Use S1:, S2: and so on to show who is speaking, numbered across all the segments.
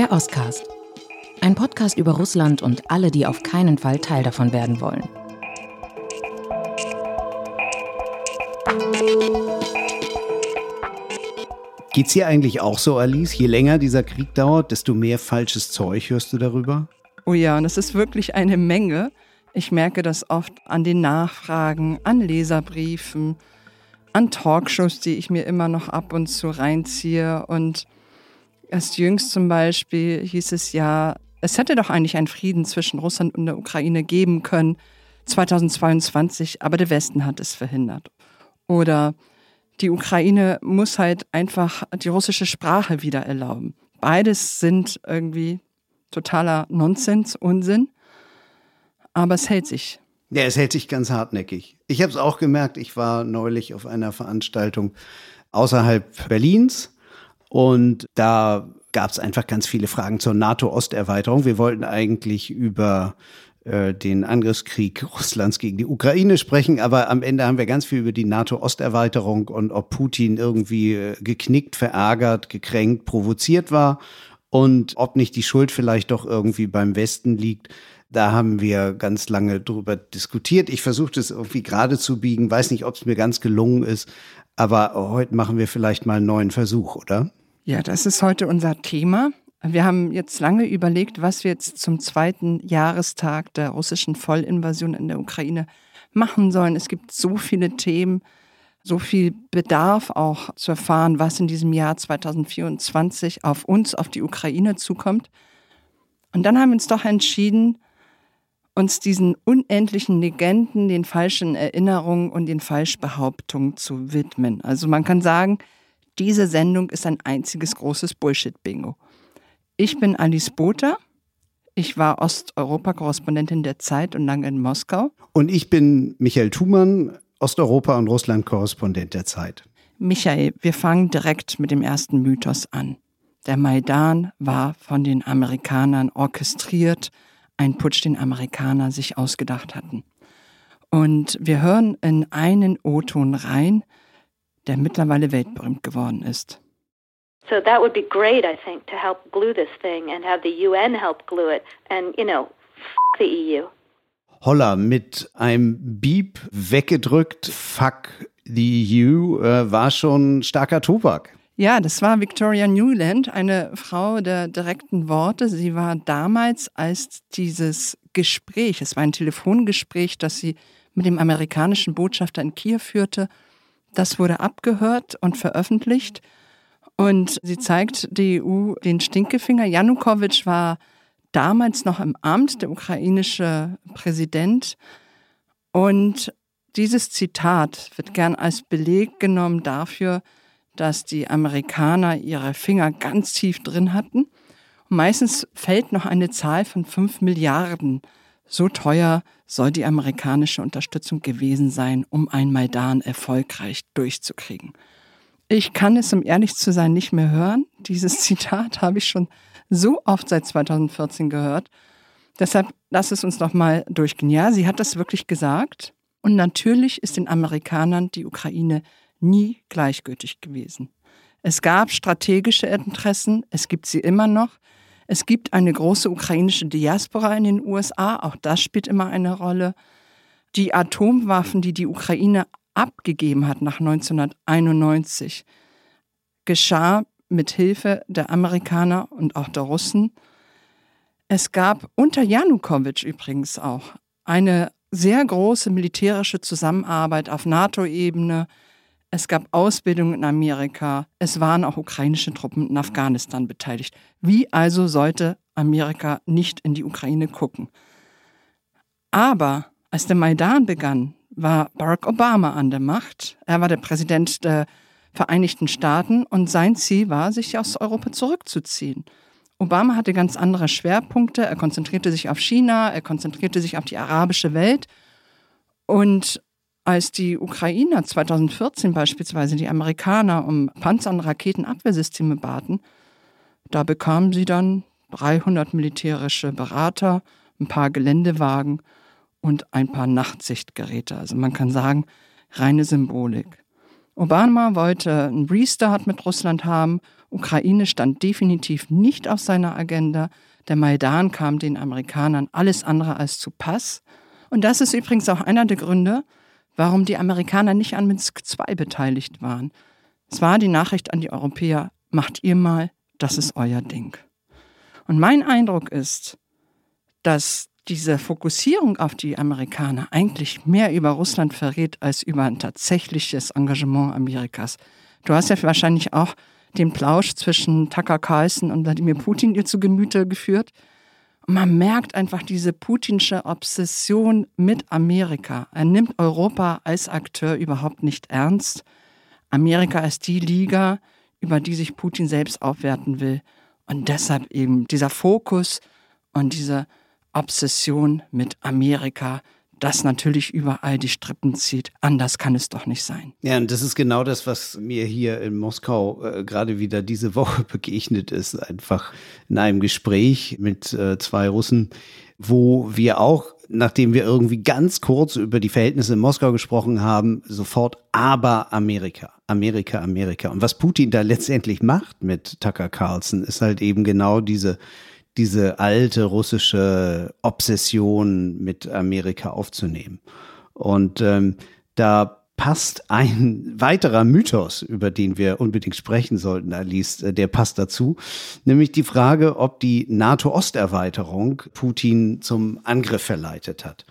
S1: Der Oscast. Ein Podcast über Russland und alle, die auf keinen Fall Teil davon werden wollen.
S2: Geht's dir eigentlich auch so, Alice? Je länger dieser Krieg dauert, desto mehr falsches Zeug hörst du darüber?
S3: Oh ja, und es ist wirklich eine Menge. Ich merke das oft an den Nachfragen, an Leserbriefen, an Talkshows, die ich mir immer noch ab und zu reinziehe. Und erst jüngst zum Beispiel hieß es ja, es hätte doch eigentlich einen Frieden zwischen Russland und der Ukraine geben können 2022, aber der Westen hat es verhindert. Oder die Ukraine muss halt einfach die russische Sprache wieder erlauben. Beides sind irgendwie totaler Nonsens, Unsinn, aber es hält sich.
S2: Ja, es hält sich ganz hartnäckig. Ich habe es auch gemerkt, ich war neulich auf einer Veranstaltung außerhalb Berlins und da gab es einfach ganz viele Fragen zur NATO-Osterweiterung. Wir wollten eigentlich über äh, den Angriffskrieg Russlands gegen die Ukraine sprechen, aber am Ende haben wir ganz viel über die NATO-Osterweiterung und ob Putin irgendwie äh, geknickt, verärgert, gekränkt, provoziert war und ob nicht die Schuld vielleicht doch irgendwie beim Westen liegt. Da haben wir ganz lange drüber diskutiert. Ich versuchte es irgendwie gerade zu biegen, weiß nicht, ob es mir ganz gelungen ist, aber heute machen wir vielleicht mal einen neuen Versuch, oder?
S3: Ja, das ist heute unser Thema. Wir haben jetzt lange überlegt, was wir jetzt zum zweiten Jahrestag der russischen Vollinvasion in der Ukraine machen sollen. Es gibt so viele Themen, so viel Bedarf auch zu erfahren, was in diesem Jahr 2024 auf uns, auf die Ukraine zukommt. Und dann haben wir uns doch entschieden, uns diesen unendlichen Legenden, den falschen Erinnerungen und den Falschbehauptungen zu widmen. Also man kann sagen, diese Sendung ist ein einziges großes Bullshit-Bingo. Ich bin Alice Botha. Ich war Osteuropa-Korrespondentin der Zeit und lange in Moskau.
S2: Und ich bin Michael Thumann, Osteuropa- und Russland-Korrespondent der Zeit.
S3: Michael, wir fangen direkt mit dem ersten Mythos an. Der Maidan war von den Amerikanern orchestriert, ein Putsch, den Amerikaner sich ausgedacht hatten. Und wir hören in einen O-Ton rein, der mittlerweile weltberühmt geworden ist.
S4: So that would be great, I think, to help glue this thing and have the UN help glue it. And, you know, f the EU.
S2: Holla mit einem Beep weggedrückt, fuck the EU, äh, war schon starker Tobak.
S3: Ja, das war Victoria Newland, eine Frau der direkten Worte. Sie war damals, als dieses Gespräch, es war ein Telefongespräch, das sie mit dem amerikanischen Botschafter in Kiew führte, das wurde abgehört und veröffentlicht. Und sie zeigt die EU den Stinkefinger. Janukowitsch war damals noch im Amt, der ukrainische Präsident. Und dieses Zitat wird gern als Beleg genommen dafür, dass die Amerikaner ihre Finger ganz tief drin hatten. Meistens fällt noch eine Zahl von fünf Milliarden. So teuer soll die amerikanische Unterstützung gewesen sein, um ein Maidan erfolgreich durchzukriegen. Ich kann es, um ehrlich zu sein, nicht mehr hören. Dieses Zitat habe ich schon so oft seit 2014 gehört. Deshalb lass es uns noch mal durchgehen. Ja, sie hat das wirklich gesagt. Und natürlich ist den Amerikanern die Ukraine nie gleichgültig gewesen. Es gab strategische Interessen, es gibt sie immer noch. Es gibt eine große ukrainische Diaspora in den USA, auch das spielt immer eine Rolle. Die Atomwaffen, die die Ukraine abgegeben hat nach 1991, geschah mit Hilfe der Amerikaner und auch der Russen. Es gab unter Janukowitsch übrigens auch eine sehr große militärische Zusammenarbeit auf NATO-Ebene. Es gab Ausbildung in Amerika. Es waren auch ukrainische Truppen in Afghanistan beteiligt. Wie also sollte Amerika nicht in die Ukraine gucken? Aber als der Maidan begann, war Barack Obama an der Macht. Er war der Präsident der Vereinigten Staaten und sein Ziel war, sich aus Europa zurückzuziehen. Obama hatte ganz andere Schwerpunkte. Er konzentrierte sich auf China, er konzentrierte sich auf die arabische Welt. Und als die Ukrainer 2014 beispielsweise die Amerikaner um Panzer- und Raketenabwehrsysteme baten, da bekamen sie dann 300 militärische Berater, ein paar Geländewagen und ein paar Nachtsichtgeräte. Also man kann sagen, reine Symbolik. Obama wollte einen Restart mit Russland haben. Ukraine stand definitiv nicht auf seiner Agenda. Der Maidan kam den Amerikanern alles andere als zu Pass. Und das ist übrigens auch einer der Gründe, warum die Amerikaner nicht an Minsk II beteiligt waren. Es war die Nachricht an die Europäer, macht ihr mal, das ist euer Ding. Und mein Eindruck ist, dass diese Fokussierung auf die Amerikaner eigentlich mehr über Russland verrät als über ein tatsächliches Engagement Amerikas. Du hast ja wahrscheinlich auch den Plausch zwischen Tucker Carlson und Wladimir Putin dir zu Gemüte geführt. Und man merkt einfach diese putinsche Obsession mit Amerika. Er nimmt Europa als Akteur überhaupt nicht ernst. Amerika ist die Liga, über die sich Putin selbst aufwerten will. Und deshalb eben dieser Fokus und diese Obsession mit Amerika, das natürlich überall die Strippen zieht. Anders kann es doch nicht sein.
S2: Ja, und das ist genau das, was mir hier in Moskau äh, gerade wieder diese Woche begegnet ist. Einfach in einem Gespräch mit äh, zwei Russen, wo wir auch, nachdem wir irgendwie ganz kurz über die Verhältnisse in Moskau gesprochen haben, sofort aber Amerika, Amerika, Amerika. Und was Putin da letztendlich macht mit Tucker Carlson, ist halt eben genau diese diese alte russische Obsession mit Amerika aufzunehmen. Und ähm, da passt ein weiterer Mythos, über den wir unbedingt sprechen sollten, Alice, äh, der passt dazu, nämlich die Frage, ob die NATO-Osterweiterung Putin zum Angriff verleitet hat.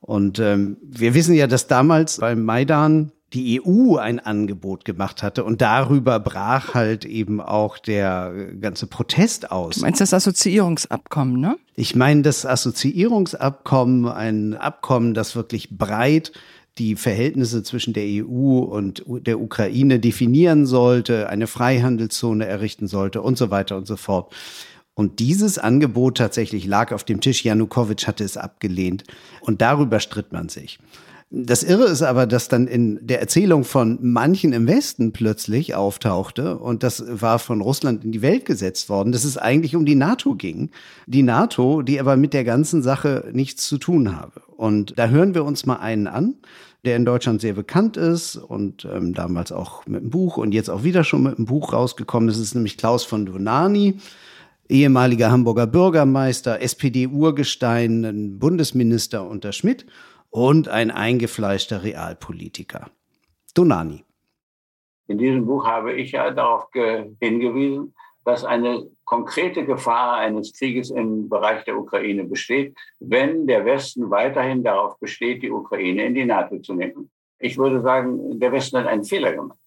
S2: Und ähm, wir wissen ja, dass damals beim Maidan die EU ein Angebot gemacht hatte und darüber brach halt eben auch der ganze Protest aus.
S3: Du meinst das Assoziierungsabkommen, ne?
S2: Ich meine das Assoziierungsabkommen, ein Abkommen, das wirklich breit die Verhältnisse zwischen der EU und der Ukraine definieren sollte, eine Freihandelszone errichten sollte und so weiter und so fort. Und dieses Angebot tatsächlich lag auf dem Tisch. Janukowitsch hatte es abgelehnt. Und darüber stritt man sich. Das Irre ist aber, dass dann in der Erzählung von manchen im Westen plötzlich auftauchte und das war von Russland in die Welt gesetzt worden, dass es eigentlich um die NATO ging. Die NATO, die aber mit der ganzen Sache nichts zu tun habe. Und da hören wir uns mal einen an, der in Deutschland sehr bekannt ist und ähm, damals auch mit einem Buch und jetzt auch wieder schon mit einem Buch rausgekommen ist. Es ist nämlich Klaus von Donani ehemaliger Hamburger Bürgermeister, SPD-Urgestein, Bundesminister unter Schmidt und ein eingefleischter Realpolitiker. Donani.
S5: In diesem Buch habe ich ja darauf hingewiesen, dass eine konkrete Gefahr eines Krieges im Bereich der Ukraine besteht, wenn der Westen weiterhin darauf besteht, die Ukraine in die NATO zu nehmen. Ich würde sagen, der Westen hat einen Fehler gemacht.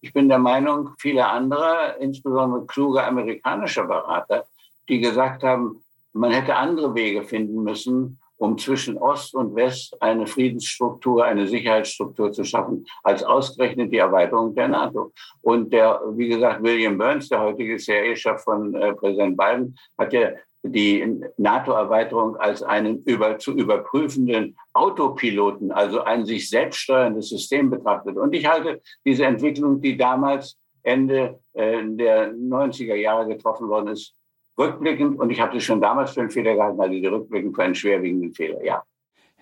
S5: Ich bin der Meinung, viele andere, insbesondere kluge amerikanische Berater, die gesagt haben, man hätte andere Wege finden müssen, um zwischen Ost und West eine Friedensstruktur, eine Sicherheitsstruktur zu schaffen, als ausgerechnet die Erweiterung der NATO. Und der, wie gesagt, William Burns, der heutige CIA-Chef von äh, Präsident Biden, hat ja die NATO-Erweiterung als einen über, zu überprüfenden Autopiloten, also ein sich selbst steuerndes System betrachtet. Und ich halte diese Entwicklung, die damals Ende äh, der 90er Jahre getroffen worden ist, rückblickend, und ich habe das schon damals für einen Fehler gehalten, also die rückblickend für einen schwerwiegenden Fehler, ja.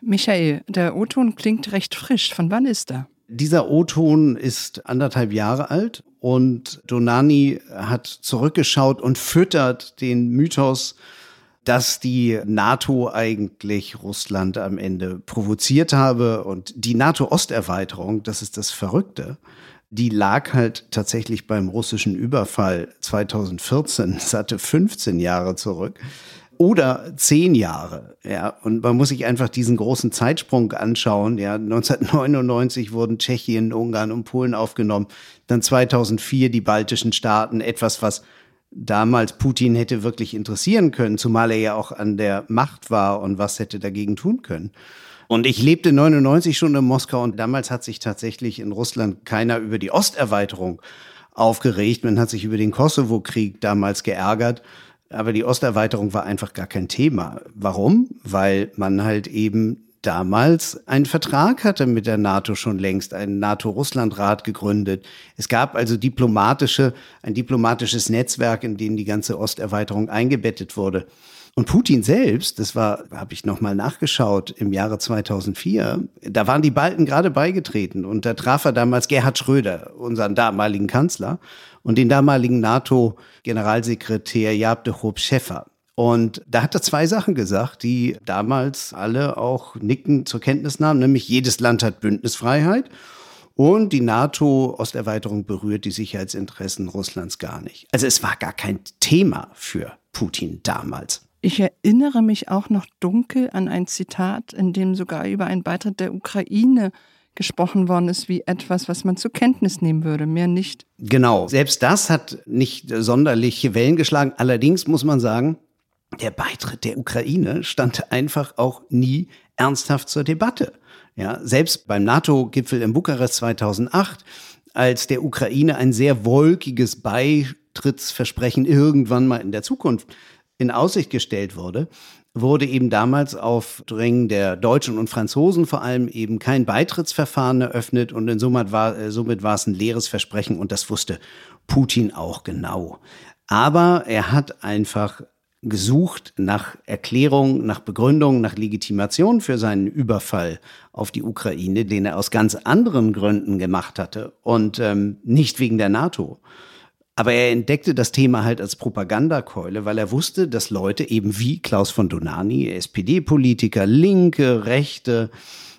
S3: Michael, der O-Ton klingt recht frisch. Von wann ist er?
S2: Dieser O-Ton ist anderthalb Jahre alt und Donani hat zurückgeschaut und füttert den Mythos, dass die NATO eigentlich Russland am Ende provoziert habe und die NATO-Osterweiterung, das ist das Verrückte, die lag halt tatsächlich beim russischen Überfall 2014. Das hatte 15 Jahre zurück. Oder zehn Jahre, ja. Und man muss sich einfach diesen großen Zeitsprung anschauen. Ja, 1999 wurden Tschechien, Ungarn und Polen aufgenommen. Dann 2004 die baltischen Staaten. Etwas, was damals Putin hätte wirklich interessieren können, zumal er ja auch an der Macht war und was hätte dagegen tun können. Und ich lebte 99 schon in Moskau und damals hat sich tatsächlich in Russland keiner über die Osterweiterung aufgeregt. Man hat sich über den Kosovo-Krieg damals geärgert. Aber die Osterweiterung war einfach gar kein Thema. Warum? Weil man halt eben damals einen Vertrag hatte mit der NATO schon längst, einen NATO-Russland-Rat gegründet. Es gab also diplomatische, ein diplomatisches Netzwerk, in dem die ganze Osterweiterung eingebettet wurde. Und Putin selbst, das war, habe ich nochmal nachgeschaut, im Jahre 2004, da waren die Balten gerade beigetreten und da traf er damals Gerhard Schröder, unseren damaligen Kanzler, und den damaligen NATO-Generalsekretär Jab de Hoop Schäffer. Und da hat er zwei Sachen gesagt, die damals alle auch nicken zur Kenntnis nahmen, nämlich jedes Land hat Bündnisfreiheit und die NATO-Osterweiterung berührt die Sicherheitsinteressen Russlands gar nicht. Also es war gar kein Thema für Putin damals.
S3: Ich erinnere mich auch noch dunkel an ein Zitat, in dem sogar über einen Beitritt der Ukraine gesprochen worden ist, wie etwas, was man zur Kenntnis nehmen würde, mehr nicht.
S2: Genau, selbst das hat nicht sonderliche Wellen geschlagen. Allerdings muss man sagen, der Beitritt der Ukraine stand einfach auch nie ernsthaft zur Debatte. Ja, selbst beim NATO-Gipfel in Bukarest 2008, als der Ukraine ein sehr wolkiges Beitrittsversprechen irgendwann mal in der Zukunft in Aussicht gestellt wurde, wurde eben damals auf Drängen der Deutschen und Franzosen vor allem eben kein Beitrittsverfahren eröffnet und in somit war, äh, somit war es ein leeres Versprechen und das wusste Putin auch genau. Aber er hat einfach gesucht nach Erklärung, nach Begründung, nach Legitimation für seinen Überfall auf die Ukraine, den er aus ganz anderen Gründen gemacht hatte und ähm, nicht wegen der NATO. Aber er entdeckte das Thema halt als Propagandakeule, weil er wusste, dass Leute eben wie Klaus von Donani, SPD-Politiker, Linke, Rechte,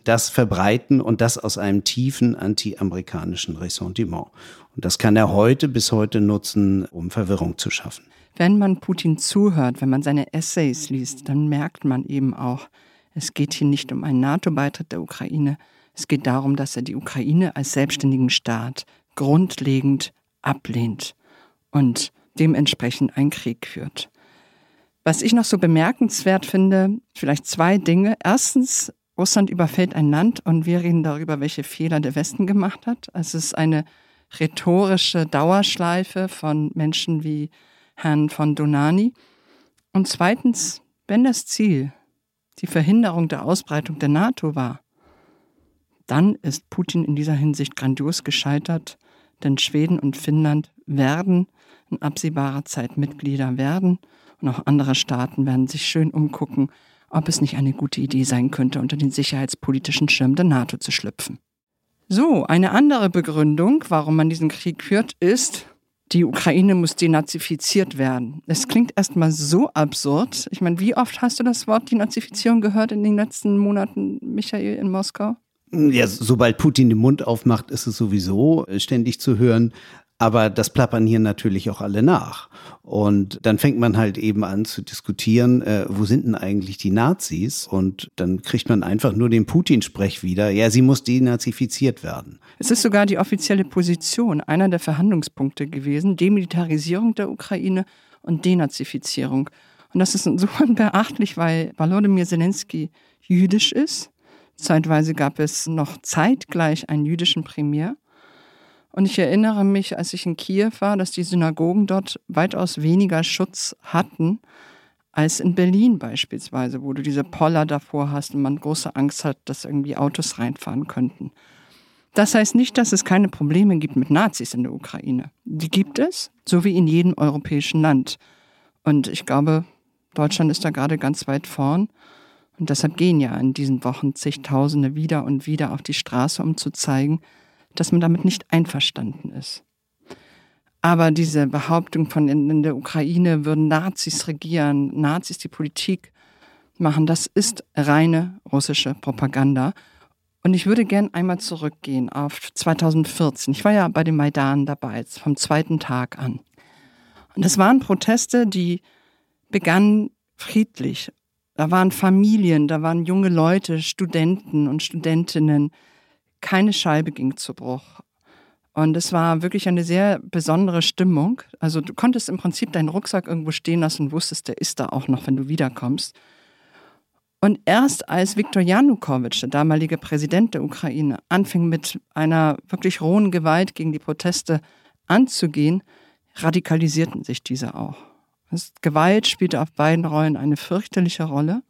S2: das verbreiten und das aus einem tiefen anti-amerikanischen Ressentiment. Und das kann er heute bis heute nutzen, um Verwirrung zu schaffen.
S3: Wenn man Putin zuhört, wenn man seine Essays liest, dann merkt man eben auch, es geht hier nicht um einen NATO-Beitritt der Ukraine. Es geht darum, dass er die Ukraine als selbstständigen Staat grundlegend ablehnt und dementsprechend einen Krieg führt. Was ich noch so bemerkenswert finde, vielleicht zwei Dinge. Erstens, Russland überfällt ein Land und wir reden darüber, welche Fehler der Westen gemacht hat. Also es ist eine rhetorische Dauerschleife von Menschen wie Herrn von Donani. Und zweitens, wenn das Ziel die Verhinderung der Ausbreitung der NATO war, dann ist Putin in dieser Hinsicht grandios gescheitert, denn Schweden und Finnland werden in absehbarer Zeit Mitglieder werden. Und auch andere Staaten werden sich schön umgucken, ob es nicht eine gute Idee sein könnte, unter den sicherheitspolitischen Schirm der NATO zu schlüpfen. So, eine andere Begründung, warum man diesen Krieg führt, ist, die Ukraine muss denazifiziert werden. Es klingt erstmal so absurd. Ich meine, wie oft hast du das Wort Denazifizierung gehört in den letzten Monaten, Michael, in Moskau?
S2: Ja, sobald Putin den Mund aufmacht, ist es sowieso ständig zu hören. Aber das plappern hier natürlich auch alle nach. Und dann fängt man halt eben an zu diskutieren, äh, wo sind denn eigentlich die Nazis? Und dann kriegt man einfach nur den Putin-Sprech wieder. Ja, sie muss denazifiziert werden.
S3: Es ist sogar die offizielle Position einer der Verhandlungspunkte gewesen, Demilitarisierung der Ukraine und Denazifizierung. Und das ist insofern beachtlich, weil Volodymyr Zelensky jüdisch ist. Zeitweise gab es noch zeitgleich einen jüdischen Premier. Und ich erinnere mich, als ich in Kiew war, dass die Synagogen dort weitaus weniger Schutz hatten als in Berlin beispielsweise, wo du diese Poller davor hast und man große Angst hat, dass irgendwie Autos reinfahren könnten. Das heißt nicht, dass es keine Probleme gibt mit Nazis in der Ukraine. Die gibt es, so wie in jedem europäischen Land. Und ich glaube, Deutschland ist da gerade ganz weit vorn. Und deshalb gehen ja in diesen Wochen zigtausende wieder und wieder auf die Straße, um zu zeigen, dass man damit nicht einverstanden ist. Aber diese Behauptung von in, der Ukraine würden Nazis regieren, Nazis die Politik machen, das ist reine russische Propaganda. Und ich würde gern einmal zurückgehen auf 2014. Ich war ja bei dem Maidan dabei, vom zweiten Tag an. Und das waren Proteste, die begannen friedlich. Da waren Familien, da waren junge Leute, Studenten und Studentinnen, keine Scheibe ging zu Bruch. Und es war wirklich eine sehr besondere Stimmung. Also du konntest im Prinzip deinen Rucksack irgendwo stehen lassen und wusstest, der ist da auch noch, wenn du wiederkommst. Und erst als Viktor Janukowitsch, der damalige Präsident der Ukraine, anfing mit einer wirklich rohen Gewalt gegen die Proteste anzugehen, radikalisierten sich diese auch. Gewalt spielte auf beiden Rollen eine fürchterliche Rolle.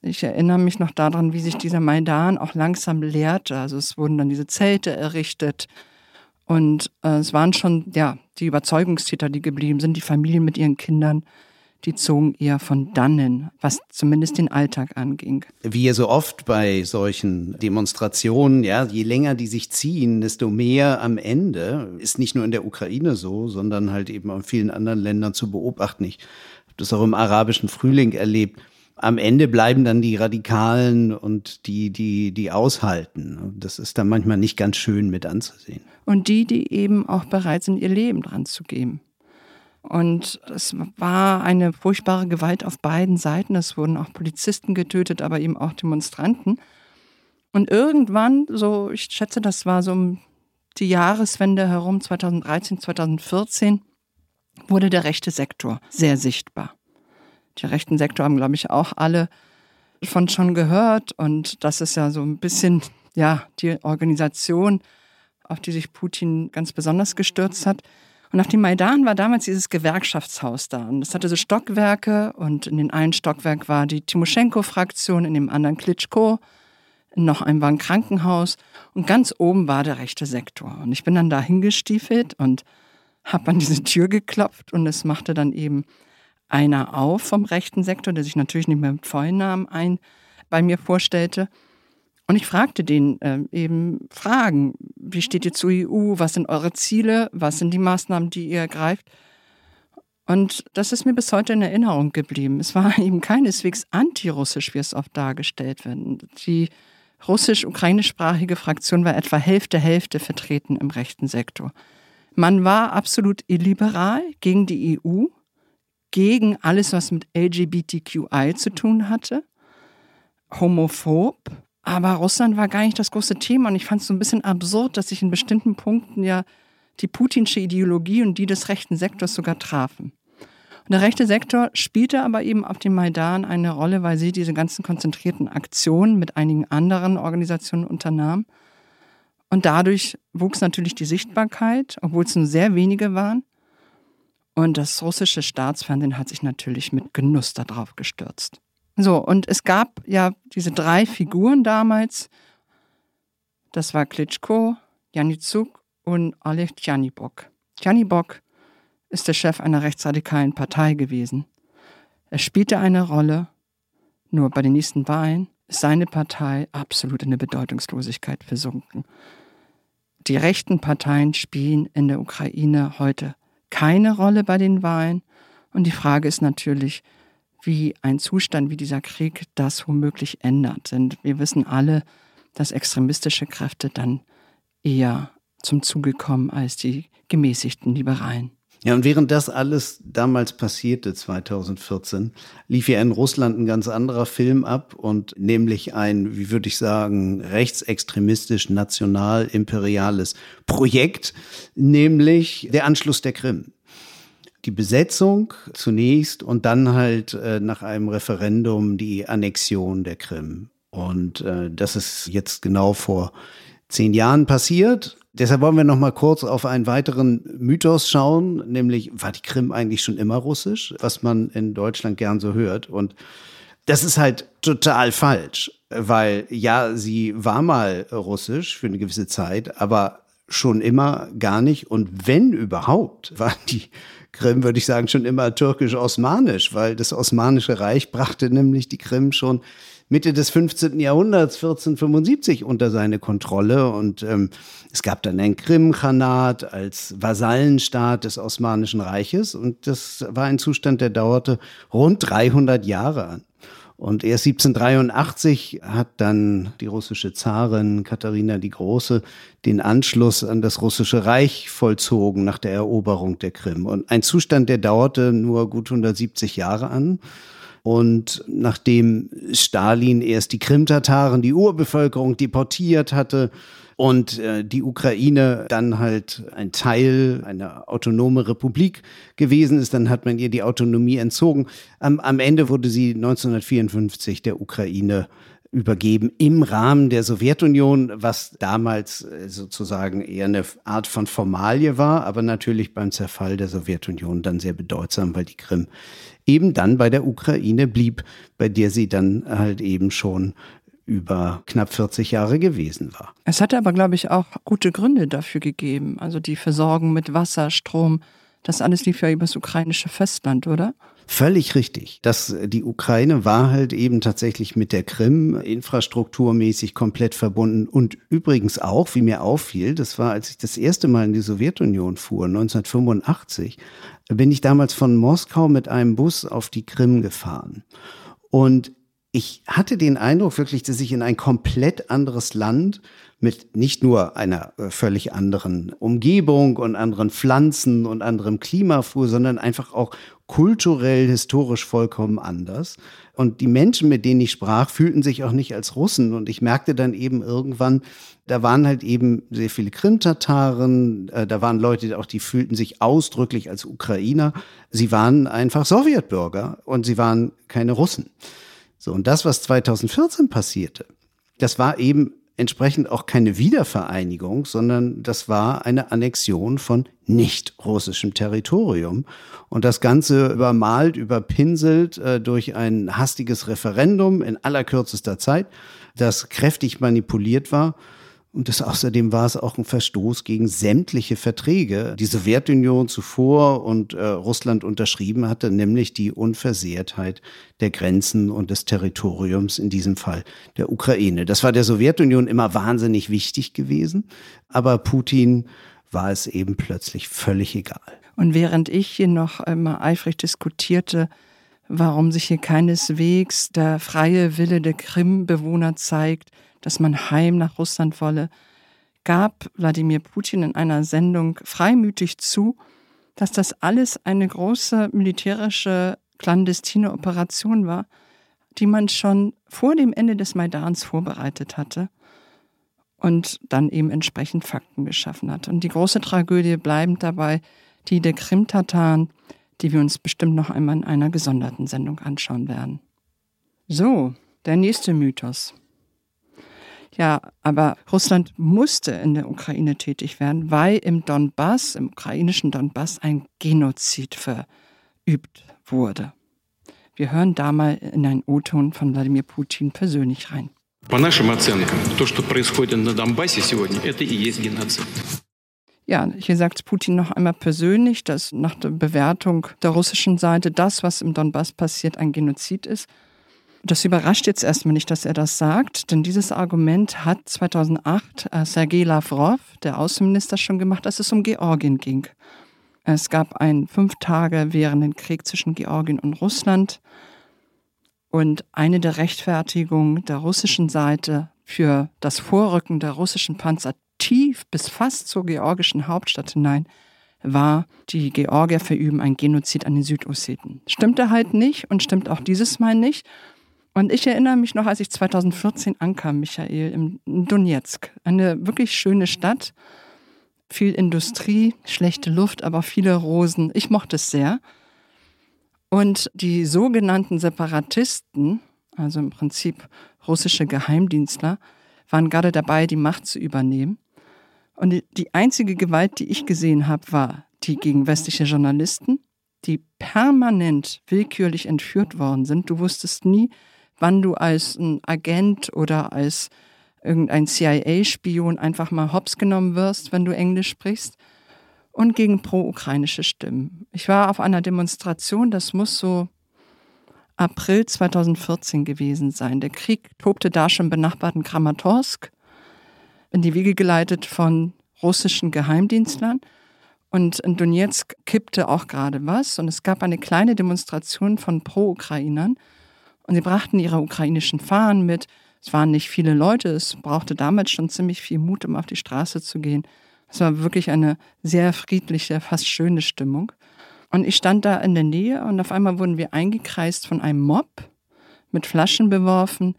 S3: Ich erinnere mich noch daran, wie sich dieser Maidan auch langsam leerte. Also es wurden dann diese Zelte errichtet. Und äh, es waren schon ja, die Überzeugungstäter, die geblieben sind, die Familien mit ihren Kindern, die zogen eher von dannen, was zumindest den Alltag anging.
S2: Wie so oft bei solchen Demonstrationen, ja, je länger die sich ziehen, desto mehr am Ende ist nicht nur in der Ukraine so, sondern halt eben in vielen anderen Ländern zu beobachten. Ich habe das auch im arabischen Frühling erlebt am Ende bleiben dann die Radikalen und die, die, die aushalten. Das ist dann manchmal nicht ganz schön mit anzusehen.
S3: Und die, die eben auch bereit sind, ihr Leben dran zu geben. Und es war eine furchtbare Gewalt auf beiden Seiten. Es wurden auch Polizisten getötet, aber eben auch Demonstranten. Und irgendwann, so ich schätze, das war so um die Jahreswende herum, 2013, 2014, wurde der rechte Sektor sehr sichtbar. Die rechten Sektor haben, glaube ich, auch alle von schon gehört. Und das ist ja so ein bisschen, ja, die Organisation, auf die sich Putin ganz besonders gestürzt hat. Und auf dem Maidan war damals dieses Gewerkschaftshaus da. Und das hatte so Stockwerke und in den einen Stockwerk war die Timoschenko-Fraktion, in dem anderen Klitschko, noch einem war ein Krankenhaus und ganz oben war der rechte Sektor. Und ich bin dann da hingestiefelt und habe an diese Tür geklopft und es machte dann eben einer auf vom rechten Sektor, der sich natürlich nicht mehr mit Vollnamen ein bei mir vorstellte. Und ich fragte den äh, eben Fragen. Wie steht ihr zur EU? Was sind eure Ziele? Was sind die Maßnahmen, die ihr ergreift? Und das ist mir bis heute in Erinnerung geblieben. Es war eben keineswegs antirussisch, wie es oft dargestellt wird. Die russisch-ukrainischsprachige Fraktion war etwa Hälfte, Hälfte vertreten im rechten Sektor. Man war absolut illiberal gegen die EU, gegen alles, was mit LGBTQI zu tun hatte, homophob, aber Russland war gar nicht das große Thema und ich fand es so ein bisschen absurd, dass sich in bestimmten Punkten ja die putinsche Ideologie und die des rechten Sektors sogar trafen. Und der rechte Sektor spielte aber eben auf dem Maidan eine Rolle, weil sie diese ganzen konzentrierten Aktionen mit einigen anderen Organisationen unternahm. Und dadurch wuchs natürlich die Sichtbarkeit, obwohl es nur sehr wenige waren. Und das russische Staatsfernsehen hat sich natürlich mit Genuss darauf gestürzt. So, und es gab ja diese drei Figuren damals. Das war Klitschko, Janizuk und Oleg Tjanibok. Tjanibok ist der Chef einer rechtsradikalen Partei gewesen. Er spielte eine Rolle, nur bei den nächsten Wahlen ist seine Partei absolut in der Bedeutungslosigkeit versunken. Die rechten Parteien spielen in der Ukraine heute keine Rolle bei den Wahlen. Und die Frage ist natürlich, wie ein Zustand wie dieser Krieg das womöglich ändert. Denn wir wissen alle, dass extremistische Kräfte dann eher zum Zuge kommen als die gemäßigten Liberalen.
S2: Ja, und während das alles damals passierte, 2014, lief ja in Russland ein ganz anderer Film ab und nämlich ein, wie würde ich sagen, rechtsextremistisch national-imperiales Projekt, nämlich der Anschluss der Krim die Besetzung zunächst und dann halt äh, nach einem Referendum die Annexion der Krim. Und äh, das ist jetzt genau vor zehn Jahren passiert. Deshalb wollen wir noch mal kurz auf einen weiteren Mythos schauen, nämlich war die Krim eigentlich schon immer russisch, was man in Deutschland gern so hört. Und das ist halt total falsch, weil ja, sie war mal russisch für eine gewisse Zeit, aber schon immer gar nicht. Und wenn überhaupt, war die Krim, würde ich sagen, schon immer türkisch-osmanisch, weil das Osmanische Reich brachte nämlich die Krim schon Mitte des 15. Jahrhunderts, 1475, unter seine Kontrolle. Und ähm, es gab dann ein Krim-Khanat als Vasallenstaat des Osmanischen Reiches. Und das war ein Zustand, der dauerte rund 300 Jahre an. Und erst 1783 hat dann die russische Zarin Katharina die Große den Anschluss an das russische Reich vollzogen nach der Eroberung der Krim. Und ein Zustand, der dauerte nur gut 170 Jahre an. Und nachdem Stalin erst die Krimtataren, die Urbevölkerung deportiert hatte, und äh, die Ukraine dann halt ein Teil, eine autonome Republik gewesen ist, dann hat man ihr die Autonomie entzogen. Am, am Ende wurde sie 1954 der Ukraine übergeben im Rahmen der Sowjetunion, was damals äh, sozusagen eher eine Art von Formalie war, aber natürlich beim Zerfall der Sowjetunion dann sehr bedeutsam, weil die Krim eben dann bei der Ukraine blieb, bei der sie dann halt eben schon über knapp 40 Jahre gewesen war.
S3: Es hatte aber, glaube ich, auch gute Gründe dafür gegeben. Also die Versorgung mit Wasser, Strom, Das alles lief ja übers ukrainische Festland, oder?
S2: Völlig richtig. Das, die Ukraine war halt eben tatsächlich mit der Krim infrastrukturmäßig komplett verbunden. Und übrigens auch, wie mir auffiel, das war, als ich das erste Mal in die Sowjetunion fuhr, 1985, bin ich damals von Moskau mit einem Bus auf die Krim gefahren. Und ich hatte den Eindruck wirklich, dass ich in ein komplett anderes Land mit nicht nur einer äh, völlig anderen Umgebung und anderen Pflanzen und anderem Klima fuhr, sondern einfach auch kulturell, historisch vollkommen anders. Und die Menschen, mit denen ich sprach, fühlten sich auch nicht als Russen. Und ich merkte dann eben irgendwann, da waren halt eben sehr viele Krim-Tataren, äh, da waren Leute, auch die fühlten sich ausdrücklich als Ukrainer. Sie waren einfach Sowjetbürger und sie waren keine Russen. So, und das, was 2014 passierte, das war eben entsprechend auch keine Wiedervereinigung, sondern das war eine Annexion von nicht russischem Territorium. Und das Ganze übermalt, überpinselt äh, durch ein hastiges Referendum in allerkürzester Zeit, das kräftig manipuliert war und das außerdem war es auch ein Verstoß gegen sämtliche Verträge, die Sowjetunion zuvor und äh, Russland unterschrieben hatte, nämlich die Unversehrtheit der Grenzen und des Territoriums, in diesem Fall der Ukraine. Das war der Sowjetunion immer wahnsinnig wichtig gewesen, aber Putin war es eben plötzlich völlig egal.
S3: Und während ich hier noch immer eifrig diskutierte, warum sich hier keineswegs der freie Wille der Krim-Bewohner zeigt, dass man heim nach Russland wolle, gab Wladimir Putin in einer Sendung freimütig zu, dass das alles eine große militärische clandestine Operation war, die man schon vor dem Ende des Maidans vorbereitet hatte und dann eben entsprechend Fakten geschaffen hat. Und die große Tragödie bleibend dabei, die der Krim-Tataren, die wir uns bestimmt noch einmal in einer gesonderten Sendung anschauen werden. So, der nächste Mythos. Ja, aber Russland musste in der Ukraine tätig werden, weil im Donbass, im ukrainischen Donbass, ein Genozid verübt wurde. Wir hören da mal in einen O-Ton von Wladimir Putin persönlich rein. По нашим оценкам, то, что происходит на Донбассе сегодня, это и есть геноцид. Ja, hier sagt Putin noch einmal persönlich, dass nach der Bewertung der russischen Seite das, was im Donbass passiert, ein Genozid ist. Das überrascht jetzt erstmal nicht, dass er das sagt, denn dieses Argument hat 2008 äh, Sergei Lavrov, der Außenminister, schon gemacht, als es um Georgien ging. Es gab einen fünf Tage währenden Krieg zwischen Georgien und Russland. Und eine der Rechtfertigungen der russischen Seite für das Vorrücken der russischen Panzer tief bis fast zur georgischen Hauptstadt hinein war, die Georgier verüben ein Genozid an den Südosseten. Stimmte halt nicht und stimmt auch dieses Mal nicht. Und ich erinnere mich noch, als ich 2014 ankam, Michael, in Donetsk. Eine wirklich schöne Stadt. Viel Industrie, schlechte Luft, aber viele Rosen. Ich mochte es sehr. Und die sogenannten Separatisten, also im Prinzip russische Geheimdienstler, waren gerade dabei, die Macht zu übernehmen. Und die einzige Gewalt, die ich gesehen habe, war die gegen westliche Journalisten, die permanent willkürlich entführt worden sind. Du wusstest nie, wann du als ein Agent oder als irgendein CIA-Spion einfach mal hops genommen wirst, wenn du Englisch sprichst. Und gegen pro-ukrainische Stimmen. Ich war auf einer Demonstration, das muss so April 2014 gewesen sein. Der Krieg tobte da schon im benachbarten Kramatorsk, in die Wiege geleitet von russischen Geheimdienstlern. Und in Donetsk kippte auch gerade was. Und es gab eine kleine Demonstration von Pro-Ukrainern, und sie brachten ihre ukrainischen Fahnen mit. Es waren nicht viele Leute, es brauchte damals schon ziemlich viel Mut, um auf die Straße zu gehen. Es war wirklich eine sehr friedliche, fast schöne Stimmung. Und ich stand da in der Nähe und auf einmal wurden wir eingekreist von einem Mob, mit Flaschen beworfen,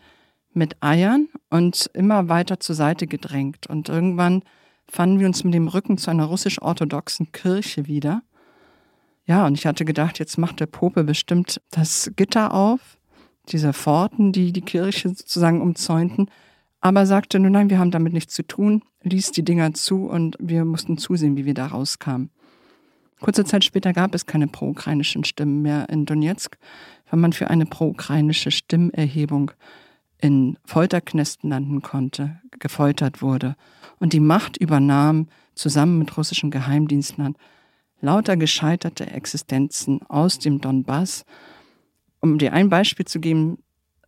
S3: mit Eiern und immer weiter zur Seite gedrängt. Und irgendwann fanden wir uns mit dem Rücken zu einer russisch-orthodoxen Kirche wieder. Ja, und ich hatte gedacht, jetzt macht der Pope bestimmt das Gitter auf dieser Pforten, die die Kirche sozusagen umzäunten, aber sagte, nun nein, wir haben damit nichts zu tun, ließ die Dinger zu und wir mussten zusehen, wie wir da rauskamen. Kurze Zeit später gab es keine pro-ukrainischen Stimmen mehr in Donetsk, weil man für eine pro-ukrainische Stimmerhebung in Folterknästen landen konnte, gefoltert wurde und die Macht übernahm, zusammen mit russischen Geheimdienstlern, lauter gescheiterte Existenzen aus dem Donbass. Um dir ein Beispiel zu geben,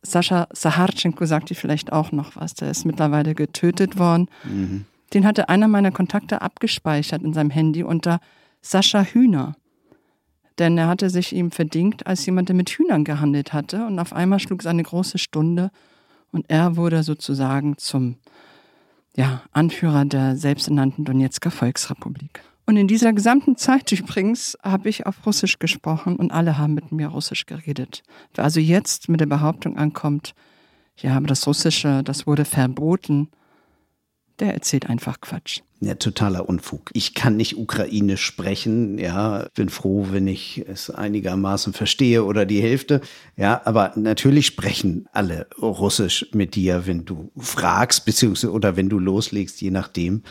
S3: Sascha Saharchenko sagt dir vielleicht auch noch was. Der ist mittlerweile getötet worden. Mhm. Den hatte einer meiner Kontakte abgespeichert in seinem Handy unter Sascha Hühner. Denn er hatte sich ihm verdingt als jemand, der mit Hühnern gehandelt hatte. Und auf einmal schlug seine große Stunde und er wurde sozusagen zum ja, Anführer der selbsternannten Donetsker Volksrepublik. Und in dieser gesamten Zeit übrigens habe ich auf Russisch gesprochen und alle haben mit mir Russisch geredet. Wer also jetzt mit der Behauptung ankommt, ja, aber das Russische, das wurde verboten, der erzählt einfach Quatsch.
S2: Ja, totaler Unfug. Ich kann nicht Ukrainisch sprechen, ja, bin froh, wenn ich es einigermaßen verstehe oder die Hälfte. Ja, aber natürlich sprechen alle Russisch mit dir, wenn du fragst, beziehungsweise oder wenn du loslegst, je nachdem.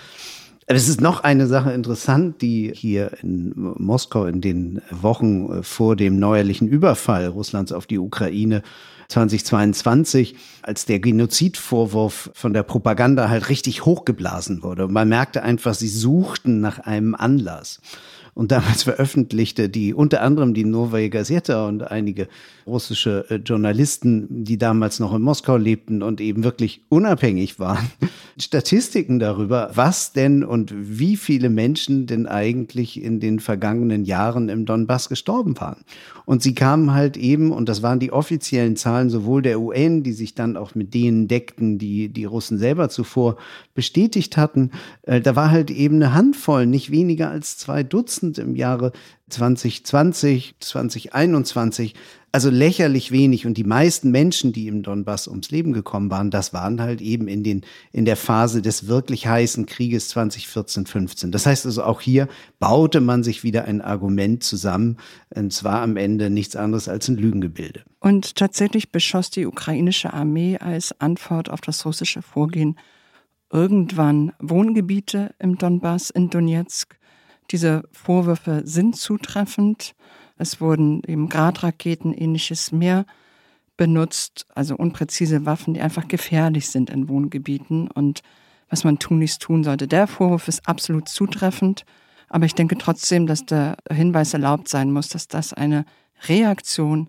S2: Es ist noch eine Sache interessant, die hier in Moskau in den Wochen vor dem neuerlichen Überfall Russlands auf die Ukraine 2022, als der Genozidvorwurf von der Propaganda halt richtig hochgeblasen wurde. Und man merkte einfach, sie suchten nach einem Anlass. Und damals veröffentlichte die unter anderem die Novaya Gazeta und einige russische äh, Journalisten, die damals noch in Moskau lebten und eben wirklich unabhängig waren, Statistiken darüber, was denn und wie viele Menschen denn eigentlich in den vergangenen Jahren im Donbass gestorben waren. Und sie kamen halt eben, und das waren die offiziellen Zahlen sowohl der UN, die sich dann auch mit denen deckten, die die Russen selber zuvor bestätigt hatten, äh, da war halt eben eine Handvoll, nicht weniger als zwei Dutzend im Jahre 2020, 2021 also lächerlich wenig. Und die meisten Menschen, die im Donbass ums Leben gekommen waren, das waren halt eben in, den, in der Phase des wirklich heißen Krieges 2014, 15. Das heißt also auch hier baute man sich wieder ein Argument zusammen. Und zwar am Ende nichts anderes als ein Lügengebilde.
S3: Und tatsächlich beschoss die ukrainische Armee als Antwort auf das russische Vorgehen irgendwann Wohngebiete im Donbass, in Donetsk. Diese Vorwürfe sind zutreffend. Es wurden eben Gradraketen, ähnliches mehr benutzt, also unpräzise Waffen, die einfach gefährlich sind in Wohngebieten und was man tunlichst tun sollte. Der Vorwurf ist absolut zutreffend, aber ich denke trotzdem, dass der Hinweis erlaubt sein muss, dass das eine Reaktion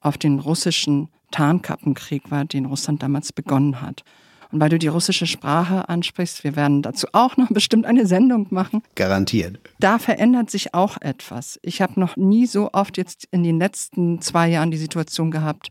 S3: auf den russischen Tarnkappenkrieg war, den Russland damals begonnen hat. Und weil du die russische Sprache ansprichst, wir werden dazu auch noch bestimmt eine Sendung machen.
S2: Garantiert.
S3: Da verändert sich auch etwas. Ich habe noch nie so oft jetzt in den letzten zwei Jahren die Situation gehabt,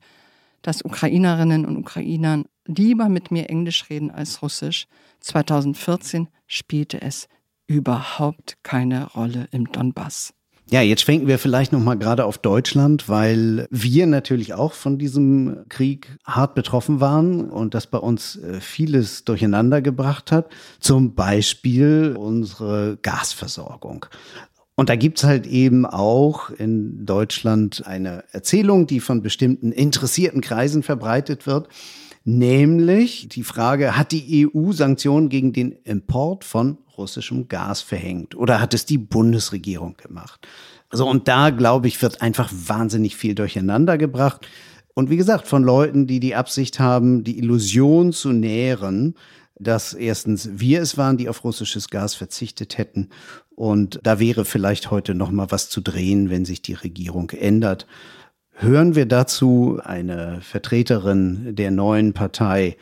S3: dass Ukrainerinnen und Ukrainer lieber mit mir Englisch reden als Russisch. 2014 spielte es überhaupt keine Rolle im Donbass.
S2: Ja, jetzt schwenken wir vielleicht noch mal gerade auf Deutschland, weil wir natürlich auch von diesem Krieg hart betroffen waren und das bei uns äh, vieles durcheinander gebracht hat. Zum Beispiel unsere Gasversorgung. Und da gibt's halt eben auch in Deutschland eine Erzählung, die von bestimmten interessierten Kreisen verbreitet wird. Nämlich die Frage, hat die EU Sanktionen gegen den Import von russischem Gas verhängt oder hat es die Bundesregierung gemacht? Also und da glaube ich, wird einfach wahnsinnig viel durcheinander gebracht. Und wie gesagt, von Leuten, die die Absicht haben, die Illusion zu nähren, dass erstens wir es waren, die auf russisches Gas verzichtet hätten. Und da wäre vielleicht heute noch mal was zu drehen, wenn sich die Regierung ändert. Hören wir dazu eine Vertreterin der neuen Partei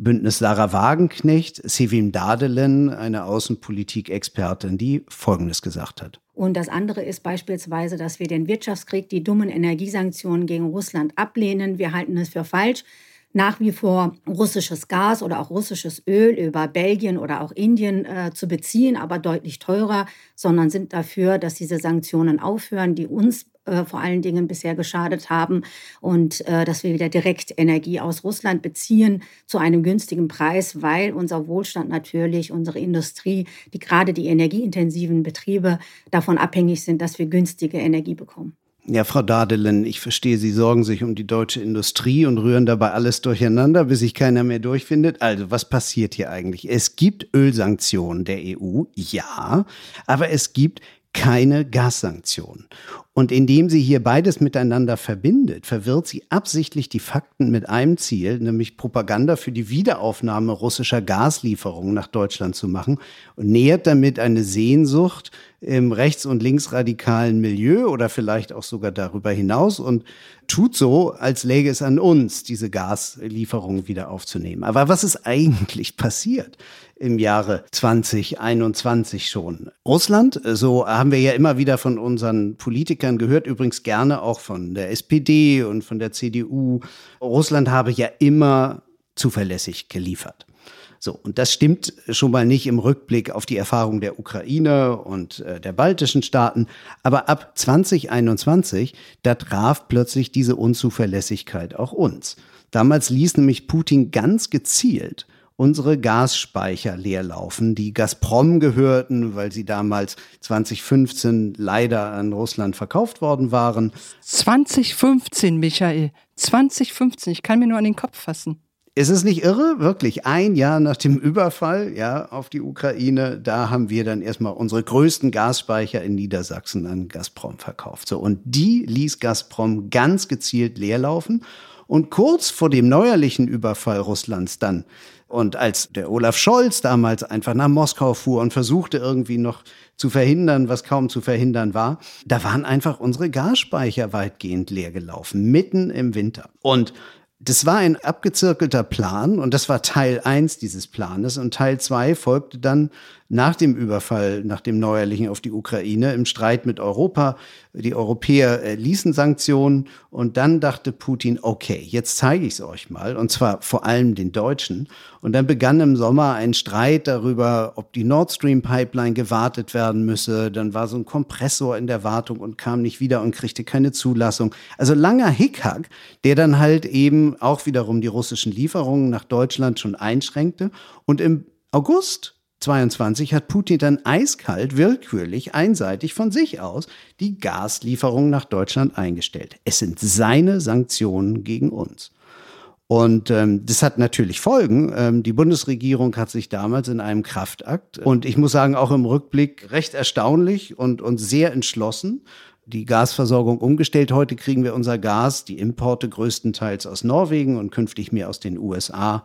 S2: Bündnis Sarah Wagenknecht, Sevim Dadelen, eine Außenpolitik-Expertin, die Folgendes gesagt hat.
S6: Und das andere ist beispielsweise, dass wir den Wirtschaftskrieg, die dummen Energiesanktionen gegen Russland ablehnen. Wir halten es für falsch, nach wie vor russisches Gas oder auch russisches Öl über Belgien oder auch Indien äh, zu beziehen, aber deutlich teurer, sondern sind dafür, dass diese Sanktionen aufhören, die uns äh, vor allen Dingen bisher geschadet haben und äh, dass wir wieder direkt Energie aus Russland beziehen zu einem günstigen Preis, weil unser Wohlstand natürlich, unsere Industrie, die gerade die energieintensiven Betriebe davon abhängig sind, dass wir günstige Energie bekommen.
S2: Ja, Frau Dadelen, ich verstehe, Sie sorgen sich um die deutsche Industrie und rühren dabei alles durcheinander, bis sich keiner mehr durchfindet. Also, was passiert hier eigentlich? Es gibt Ölsanktionen der EU, ja, aber es gibt keine Gassanktionen. Und indem sie hier beides miteinander verbindet, verwirrt sie absichtlich die Fakten mit einem Ziel, nämlich Propaganda für die Wiederaufnahme russischer Gaslieferungen nach Deutschland zu machen und nähert damit eine Sehnsucht im rechts- und linksradikalen Milieu oder vielleicht auch sogar darüber hinaus und tut so, als läge es an uns, diese Gaslieferungen wieder aufzunehmen. Aber was ist eigentlich passiert? Im Jahre 2021 schon. Russland, so haben wir ja immer wieder von unseren Politikern gehört, übrigens gerne auch von der SPD und von der CDU. Russland habe ja immer zuverlässig geliefert. So, und das stimmt schon mal nicht im Rückblick auf die Erfahrung der Ukraine und äh, der baltischen Staaten. Aber ab 2021, da traf plötzlich diese Unzuverlässigkeit auch uns. Damals ließ nämlich Putin ganz gezielt unsere Gasspeicher leerlaufen, die Gazprom gehörten, weil sie damals 2015 leider an Russland verkauft worden waren.
S3: 2015, Michael. 2015. Ich kann mir nur an den Kopf fassen.
S2: Ist es nicht irre? Wirklich, ein Jahr nach dem Überfall ja, auf die Ukraine, da haben wir dann erstmal unsere größten Gasspeicher in Niedersachsen an Gazprom verkauft. So, und die ließ Gazprom ganz gezielt leerlaufen. Und kurz vor dem neuerlichen Überfall Russlands dann und als der Olaf Scholz damals einfach nach Moskau fuhr und versuchte irgendwie noch zu verhindern, was kaum zu verhindern war, da waren einfach unsere Gasspeicher weitgehend leer gelaufen, mitten im Winter. Und das war ein abgezirkelter Plan und das war Teil eins dieses Planes und Teil zwei folgte dann nach dem Überfall, nach dem neuerlichen auf die Ukraine im Streit mit Europa. Die Europäer äh, ließen Sanktionen und dann dachte Putin, okay, jetzt zeige ich es euch mal und zwar vor allem den Deutschen. Und dann begann im Sommer ein Streit darüber, ob die Nord Stream Pipeline gewartet werden müsse. Dann war so ein Kompressor in der Wartung und kam nicht wieder und kriegte keine Zulassung. Also langer Hickhack, der dann halt eben auch wiederum die russischen Lieferungen nach Deutschland schon einschränkte. Und im August 22 hat Putin dann eiskalt, willkürlich, einseitig von sich aus die Gaslieferungen nach Deutschland eingestellt. Es sind seine Sanktionen gegen uns. Und ähm, das hat natürlich Folgen. Ähm, die Bundesregierung hat sich damals in einem Kraftakt und ich muss sagen auch im Rückblick recht erstaunlich und, und sehr entschlossen die Gasversorgung umgestellt. Heute kriegen wir unser Gas, die Importe größtenteils aus Norwegen und künftig mehr aus den USA.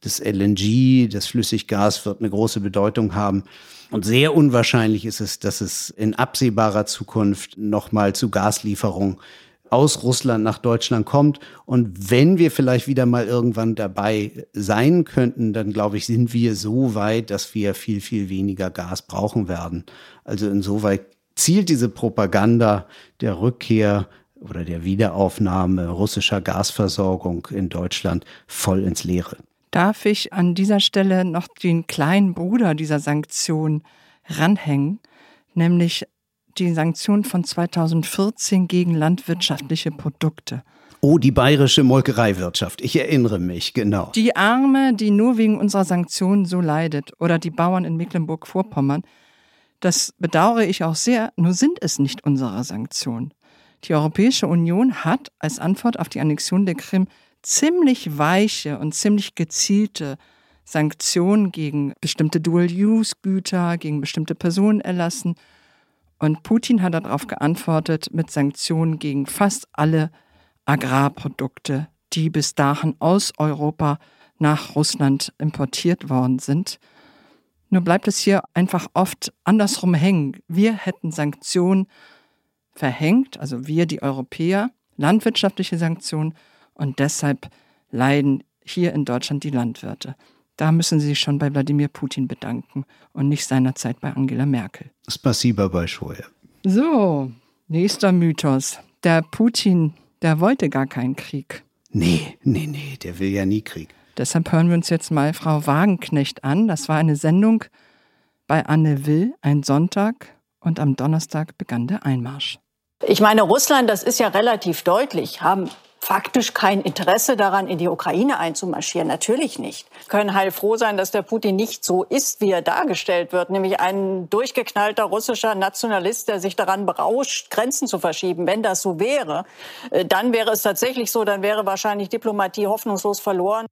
S2: Das LNG, das Flüssiggas wird eine große Bedeutung haben. Und sehr unwahrscheinlich ist es, dass es in absehbarer Zukunft nochmal zu Gaslieferungen aus Russland nach Deutschland kommt. Und wenn wir vielleicht wieder mal irgendwann dabei sein könnten, dann glaube ich, sind wir so weit, dass wir viel, viel weniger Gas brauchen werden. Also insoweit zielt diese Propaganda der Rückkehr oder der Wiederaufnahme russischer Gasversorgung in Deutschland voll ins Leere.
S3: Darf ich an dieser Stelle noch den kleinen Bruder dieser Sanktion ranhängen, nämlich die Sanktion von 2014 gegen landwirtschaftliche Produkte.
S2: Oh, die bayerische Molkereiwirtschaft. Ich erinnere mich, genau.
S3: Die Arme, die nur wegen unserer Sanktionen so leidet, oder die Bauern in Mecklenburg-Vorpommern, das bedauere ich auch sehr, nur sind es nicht unsere Sanktionen. Die Europäische Union hat als Antwort auf die Annexion der Krim ziemlich weiche und ziemlich gezielte Sanktionen gegen bestimmte Dual-Use-Güter, gegen bestimmte Personen erlassen. Und Putin hat darauf geantwortet mit Sanktionen gegen fast alle Agrarprodukte, die bis dahin aus Europa nach Russland importiert worden sind. Nur bleibt es hier einfach oft andersrum hängen. Wir hätten Sanktionen verhängt, also wir, die Europäer, landwirtschaftliche Sanktionen und deshalb leiden hier in Deutschland die Landwirte. Da müssen Sie sich schon bei Wladimir Putin bedanken und nicht seinerzeit bei Angela Merkel.
S2: Spasiba большое.
S3: So, nächster Mythos. Der Putin, der wollte gar keinen Krieg.
S2: Nee, nee, nee, der will ja nie Krieg.
S3: Deshalb hören wir uns jetzt mal Frau Wagenknecht an. Das war eine Sendung bei Anne Will, ein Sonntag, und am Donnerstag begann der Einmarsch.
S7: Ich meine, Russland, das ist ja relativ deutlich, haben faktisch kein Interesse daran, in die Ukraine einzumarschieren. Natürlich nicht. Können heilfroh sein, dass der Putin nicht so ist, wie er dargestellt wird, nämlich ein durchgeknallter russischer Nationalist, der sich daran berauscht, Grenzen zu verschieben. Wenn das so wäre, äh, dann wäre es tatsächlich so, dann wäre wahrscheinlich Diplomatie hoffnungslos verloren.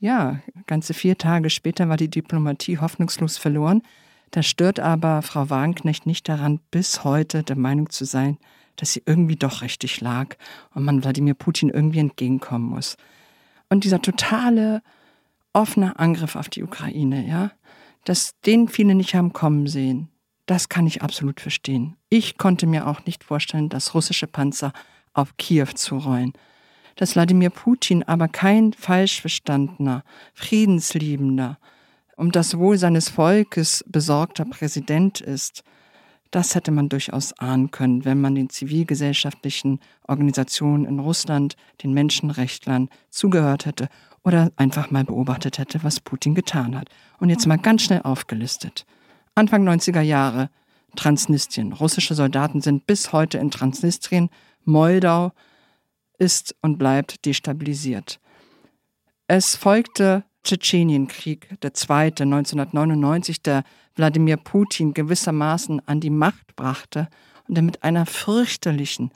S3: Ja, ganze vier Tage später war die Diplomatie hoffnungslos verloren. Da stört aber Frau Wagenknecht nicht daran, bis heute der Meinung zu sein, dass sie irgendwie doch richtig lag und man Wladimir Putin irgendwie entgegenkommen muss. Und dieser totale offene Angriff auf die Ukraine, ja, dass den viele nicht haben kommen sehen, das kann ich absolut verstehen. Ich konnte mir auch nicht vorstellen, dass russische Panzer auf Kiew zu rollen. Dass Wladimir Putin aber kein falsch verstandener, friedensliebender, um das Wohl seines Volkes besorgter Präsident ist, das hätte man durchaus ahnen können, wenn man den zivilgesellschaftlichen Organisationen in Russland, den Menschenrechtlern zugehört hätte oder einfach mal beobachtet hätte, was Putin getan hat. Und jetzt mal ganz schnell aufgelistet. Anfang 90er Jahre Transnistrien. Russische Soldaten sind bis heute in Transnistrien. Moldau ist und bleibt destabilisiert. Es folgte Tschetschenienkrieg, der zweite 1999, der Wladimir Putin gewissermaßen an die Macht brachte und der mit einer fürchterlichen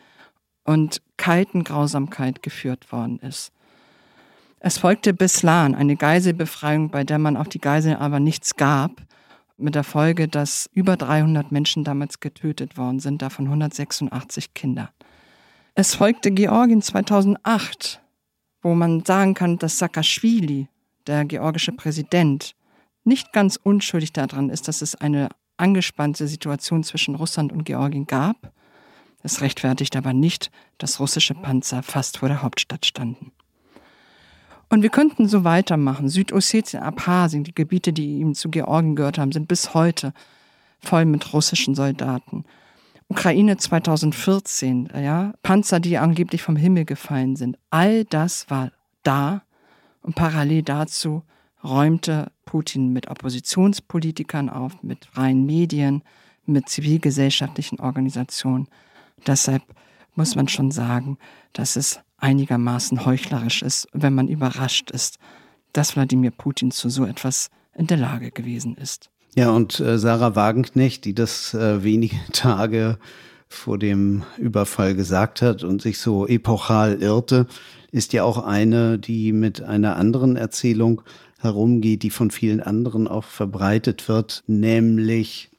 S3: und kalten Grausamkeit geführt worden ist. Es folgte Beslan, eine Geiselbefreiung, bei der man auf die Geiseln aber nichts gab, mit der Folge, dass über 300 Menschen damals getötet worden sind, davon 186 Kinder. Es folgte Georgien 2008, wo man sagen kann, dass Saakashvili, der georgische Präsident, nicht ganz unschuldig daran ist, dass es eine angespannte Situation zwischen Russland und Georgien gab. Es rechtfertigt aber nicht, dass russische Panzer fast vor der Hauptstadt standen. Und wir könnten so weitermachen. Südossetien, Abchasien, die Gebiete, die ihm zu Georgien gehört haben, sind bis heute voll mit russischen Soldaten. Ukraine 2014, ja, Panzer, die angeblich vom Himmel gefallen sind. All das war da und parallel dazu räumte Putin mit Oppositionspolitikern auf, mit freien Medien, mit zivilgesellschaftlichen Organisationen. Deshalb muss man schon sagen, dass es einigermaßen heuchlerisch ist, wenn man überrascht ist, dass Wladimir Putin zu so etwas in der Lage gewesen ist.
S2: Ja, und äh, Sarah Wagenknecht, die das äh, wenige Tage vor dem Überfall gesagt hat und sich so epochal irrte, ist ja auch eine, die mit einer anderen Erzählung herumgeht, die von vielen anderen auch verbreitet wird, nämlich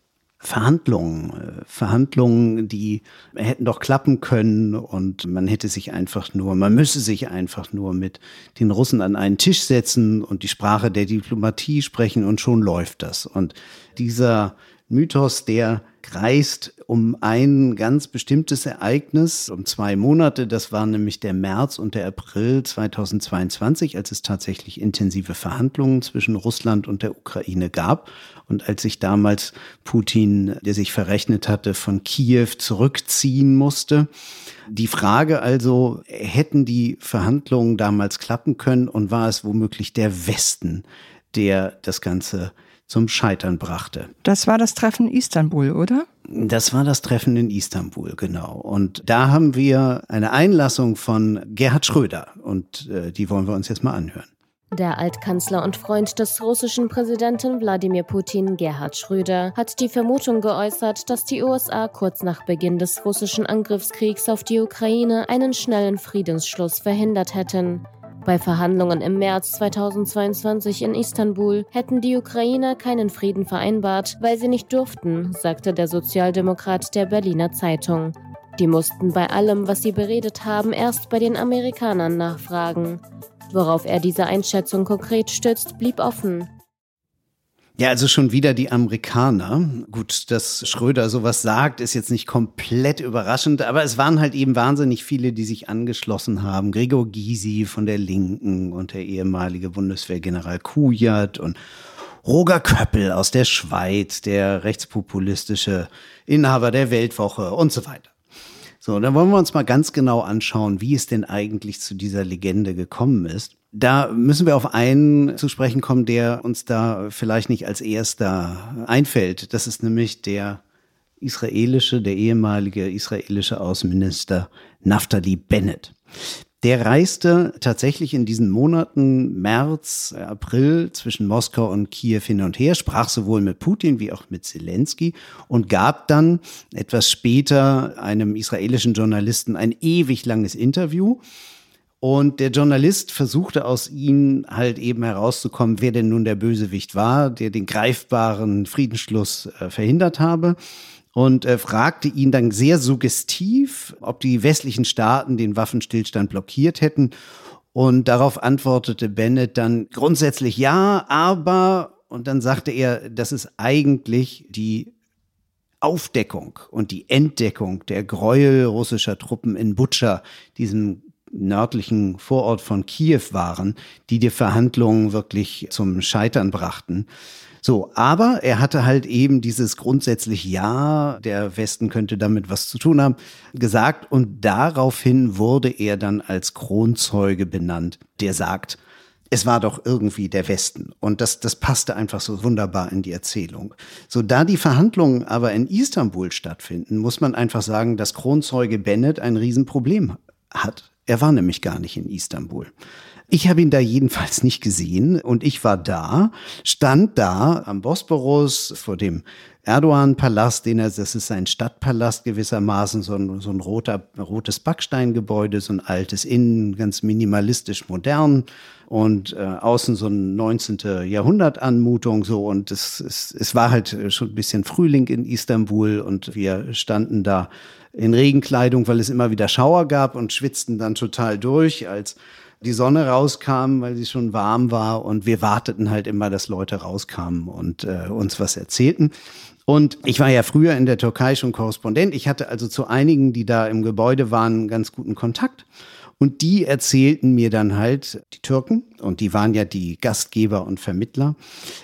S2: Verhandlungen, äh, Verhandlungen, die hätten doch klappen können und man hätte sich einfach nur, man müsse sich einfach nur mit den Russen an einen Tisch setzen und die Sprache der Diplomatie sprechen und schon läuft das. Und dieser Mythos, der kreist um ein ganz bestimmtes Ereignis, um zwei Monate. Das war nämlich der März und der April 2022, als es tatsächlich intensive Verhandlungen zwischen Russland und der Ukraine gab. Und als sich damals Putin, der sich verrechnet hatte, von Kiew zurückziehen musste. Die Frage also, hätten die Verhandlungen damals klappen können und war es womöglich der Westen, der das Ganze zum Scheitern brachte.
S3: Das war das Treffen in Istanbul, oder?
S2: Das war das Treffen in Istanbul, genau. Und da haben wir eine Einlassung von Gerhard Schröder und äh, die wollen wir uns jetzt mal anhören.
S8: Der Altkanzler und Freund des russischen Präsidenten Wladimir Putin, Gerhard Schröder, hat die Vermutung geäußert, dass die USA kurz nach Beginn des russischen Angriffskriegs auf die Ukraine einen schnellen Friedensschluss verhindert hätten. Bei Verhandlungen im März 2022 in Istanbul hätten die Ukrainer keinen Frieden vereinbart, weil sie nicht durften, sagte der Sozialdemokrat der Berliner Zeitung. Die mussten bei allem, was sie beredet haben, erst bei den Amerikanern nachfragen. Worauf er diese Einschätzung konkret stützt, blieb offen.
S2: Ja, also schon wieder die Amerikaner. Gut, dass Schröder sowas sagt, ist jetzt nicht komplett überraschend, aber es waren halt eben wahnsinnig viele, die sich angeschlossen haben. Gregor Gysi von der Linken und der ehemalige Bundeswehrgeneral Kujat und Roger Köppel aus der Schweiz, der rechtspopulistische Inhaber der Weltwoche und so weiter. So, dann wollen wir uns mal ganz genau anschauen, wie es denn eigentlich zu dieser Legende gekommen ist. Da müssen wir auf einen zu sprechen kommen, der uns da vielleicht nicht als erster einfällt. Das ist nämlich der israelische, der ehemalige israelische Außenminister Naftali Bennett. Der reiste tatsächlich in diesen Monaten März, April zwischen Moskau und Kiew hin und her, sprach sowohl mit Putin wie auch mit Zelensky und gab dann etwas später einem israelischen Journalisten ein ewig langes Interview. Und der Journalist versuchte aus ihm halt eben herauszukommen, wer denn nun der Bösewicht war, der den greifbaren Friedensschluss äh, verhindert habe und äh, fragte ihn dann sehr suggestiv, ob die westlichen Staaten den Waffenstillstand blockiert hätten. Und darauf antwortete Bennett dann grundsätzlich ja, aber, und dann sagte er, das ist eigentlich die Aufdeckung und die Entdeckung der Gräuel russischer Truppen in Butscha, diesem nördlichen Vorort von Kiew waren, die die Verhandlungen wirklich zum Scheitern brachten. So, aber er hatte halt eben dieses grundsätzlich Ja, der Westen könnte damit was zu tun haben, gesagt und daraufhin wurde er dann als Kronzeuge benannt, der sagt, es war doch irgendwie der Westen. Und das, das passte einfach so wunderbar in die Erzählung. So, da die Verhandlungen aber in Istanbul stattfinden, muss man einfach sagen, dass Kronzeuge Bennett ein Riesenproblem hat. Er war nämlich gar nicht in Istanbul. Ich habe ihn da jedenfalls nicht gesehen und ich war da, stand da am Bosporus vor dem Erdogan-Palast, den er, das ist ein Stadtpalast gewissermaßen, so ein, so ein roter, rotes Backsteingebäude, so ein altes Innen, ganz minimalistisch modern und äh, außen so ein 19. Jahrhundert Anmutung so und es, es, es war halt schon ein bisschen Frühling in Istanbul und wir standen da in Regenkleidung, weil es immer wieder Schauer gab und schwitzten dann total durch, als die Sonne rauskam, weil sie schon warm war und wir warteten halt immer, dass Leute rauskamen und äh, uns was erzählten. Und ich war ja früher in der Türkei schon Korrespondent. Ich hatte also zu einigen, die da im Gebäude waren, ganz guten Kontakt. Und die erzählten mir dann halt, die Türken, und die waren ja die Gastgeber und Vermittler,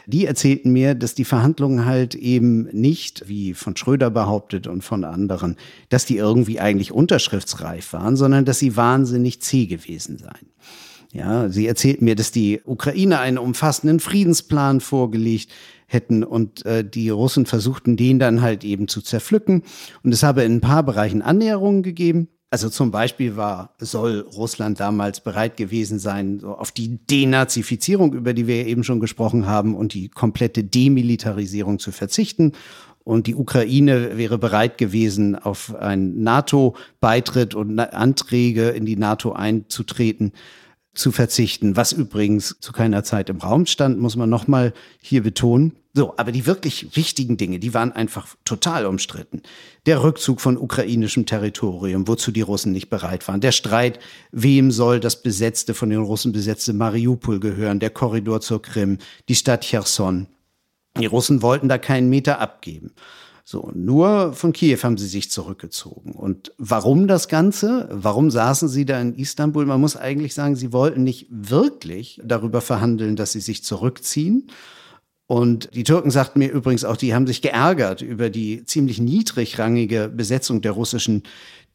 S2: die erzählten mir, dass die Verhandlungen halt eben nicht, wie von Schröder behauptet und von anderen, dass die irgendwie eigentlich unterschriftsreif waren, sondern dass sie wahnsinnig zäh gewesen seien. Ja, sie erzählten mir, dass die Ukraine einen umfassenden Friedensplan vorgelegt hätten und äh, die Russen versuchten, den dann halt eben zu zerpflücken. Und es habe in ein paar Bereichen Annäherungen gegeben. Also zum Beispiel war, soll Russland damals bereit gewesen sein, so auf die Denazifizierung, über die wir eben schon gesprochen haben, und die komplette Demilitarisierung zu verzichten. Und die Ukraine wäre bereit gewesen, auf einen NATO-Beitritt und Anträge in die NATO einzutreten zu verzichten, was übrigens zu keiner Zeit im Raum stand, muss man nochmal hier betonen. So, aber die wirklich wichtigen Dinge, die waren einfach total umstritten. Der Rückzug von ukrainischem Territorium, wozu die Russen nicht bereit waren. Der Streit, wem soll das besetzte, von den Russen besetzte Mariupol gehören, der Korridor zur Krim, die Stadt Cherson. Die Russen wollten da keinen Meter abgeben. So, nur von Kiew haben sie sich zurückgezogen. Und warum das Ganze? Warum saßen sie da in Istanbul? Man muss eigentlich sagen, sie wollten nicht wirklich darüber verhandeln, dass sie sich zurückziehen. Und die Türken sagten mir übrigens auch, die haben sich geärgert über die ziemlich niedrigrangige Besetzung der russischen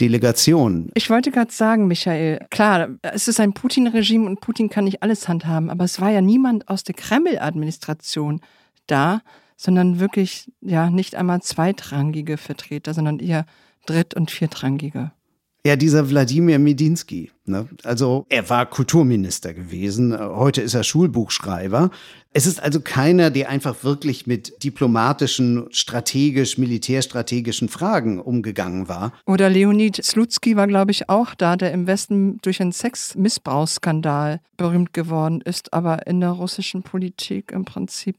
S2: Delegation.
S3: Ich wollte gerade sagen, Michael, klar, es ist ein Putin-Regime und Putin kann nicht alles handhaben, aber es war ja niemand aus der Kreml-Administration da, sondern wirklich ja nicht einmal zweitrangige Vertreter, sondern eher dritt- und viertrangige.
S2: Ja, dieser Wladimir Medinsky. Ne? Also er war Kulturminister gewesen, heute ist er Schulbuchschreiber. Es ist also keiner, der einfach wirklich mit diplomatischen, strategisch, militärstrategischen Fragen umgegangen war.
S3: Oder Leonid Slutsky war, glaube ich, auch da, der im Westen durch einen Sexmissbrauchsskandal berühmt geworden ist, aber in der russischen Politik im Prinzip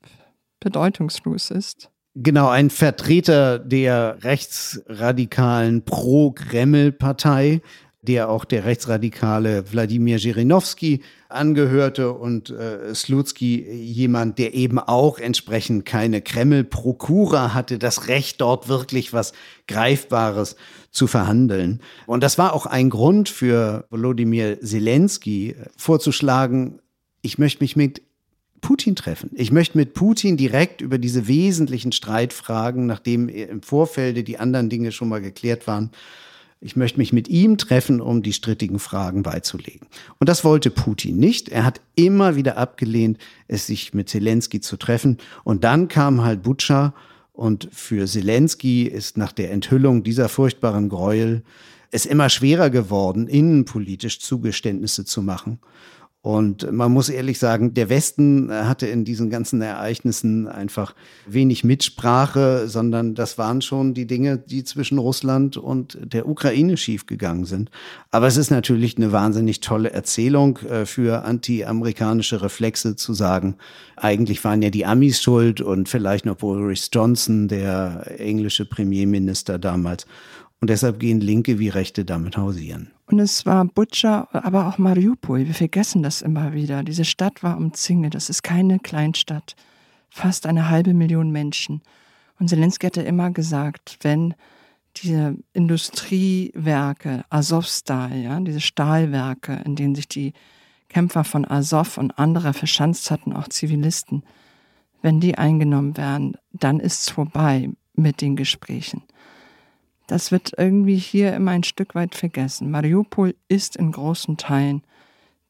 S3: bedeutungslos ist.
S2: Genau, ein Vertreter der rechtsradikalen Pro-Kreml-Partei, der auch der rechtsradikale Wladimir Jirinowski angehörte und äh, Slutsky jemand, der eben auch entsprechend keine Kreml-Prokura hatte, das Recht dort wirklich was Greifbares zu verhandeln. Und das war auch ein Grund für Volodymyr Zelensky vorzuschlagen, ich möchte mich mit Putin treffen. Ich möchte mit Putin direkt über diese wesentlichen Streitfragen, nachdem im Vorfeld die anderen Dinge schon mal geklärt waren, ich möchte mich mit ihm treffen, um die strittigen Fragen beizulegen. Und das wollte Putin nicht. Er hat immer wieder abgelehnt, es sich mit Zelensky zu treffen. Und dann kam halt Butscha. Und für Zelensky ist nach der Enthüllung dieser furchtbaren Gräuel es immer schwerer geworden, innenpolitisch Zugeständnisse zu machen. Und man muss ehrlich sagen, der Westen hatte in diesen ganzen Ereignissen einfach wenig Mitsprache, sondern das waren schon die Dinge, die zwischen Russland und der Ukraine schiefgegangen sind. Aber es ist natürlich eine wahnsinnig tolle Erzählung äh, für anti-amerikanische Reflexe zu sagen, eigentlich waren ja die Amis schuld und vielleicht noch Boris Johnson, der englische Premierminister damals. Und deshalb gehen Linke wie Rechte damit hausieren.
S3: Und es war Butcher, aber auch Mariupol. Wir vergessen das immer wieder. Diese Stadt war umzingelt. Das ist keine Kleinstadt. Fast eine halbe Million Menschen. Und Zelensky hatte immer gesagt, wenn diese Industriewerke, Azovstal, ja, diese Stahlwerke, in denen sich die Kämpfer von Azov und andere verschanzt hatten, auch Zivilisten, wenn die eingenommen werden, dann ist es vorbei mit den Gesprächen. Das wird irgendwie hier immer ein Stück weit vergessen. Mariupol ist in großen Teilen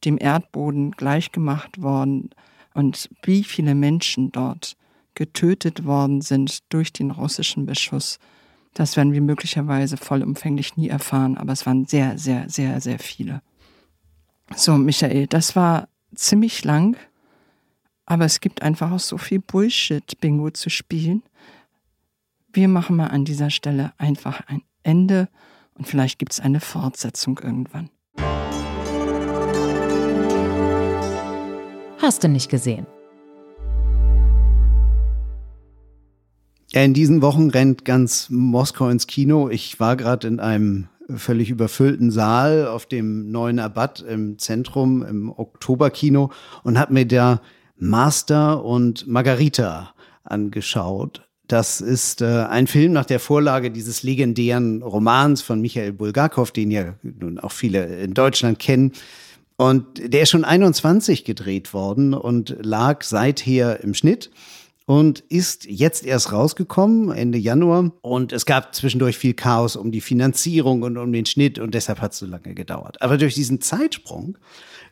S3: dem Erdboden gleichgemacht worden und wie viele Menschen dort getötet worden sind durch den russischen Beschuss, das werden wir möglicherweise vollumfänglich nie erfahren, aber es waren sehr, sehr, sehr, sehr viele. So, Michael, das war ziemlich lang, aber es gibt einfach auch so viel Bullshit-Bingo zu spielen. Wir machen mal an dieser Stelle einfach ein Ende und vielleicht gibt es eine Fortsetzung irgendwann.
S1: Hast du nicht gesehen?
S2: Ja, in diesen Wochen rennt ganz Moskau ins Kino. Ich war gerade in einem völlig überfüllten Saal auf dem neuen Abat im Zentrum im Oktoberkino und habe mir da Master und Margarita angeschaut. Das ist äh, ein Film nach der Vorlage dieses legendären Romans von Michael Bulgakov, den ja nun auch viele in Deutschland kennen. Und der ist schon 21 gedreht worden und lag seither im Schnitt und ist jetzt erst rausgekommen, Ende Januar. Und es gab zwischendurch viel Chaos um die Finanzierung und um den Schnitt und deshalb hat es so lange gedauert. Aber durch diesen Zeitsprung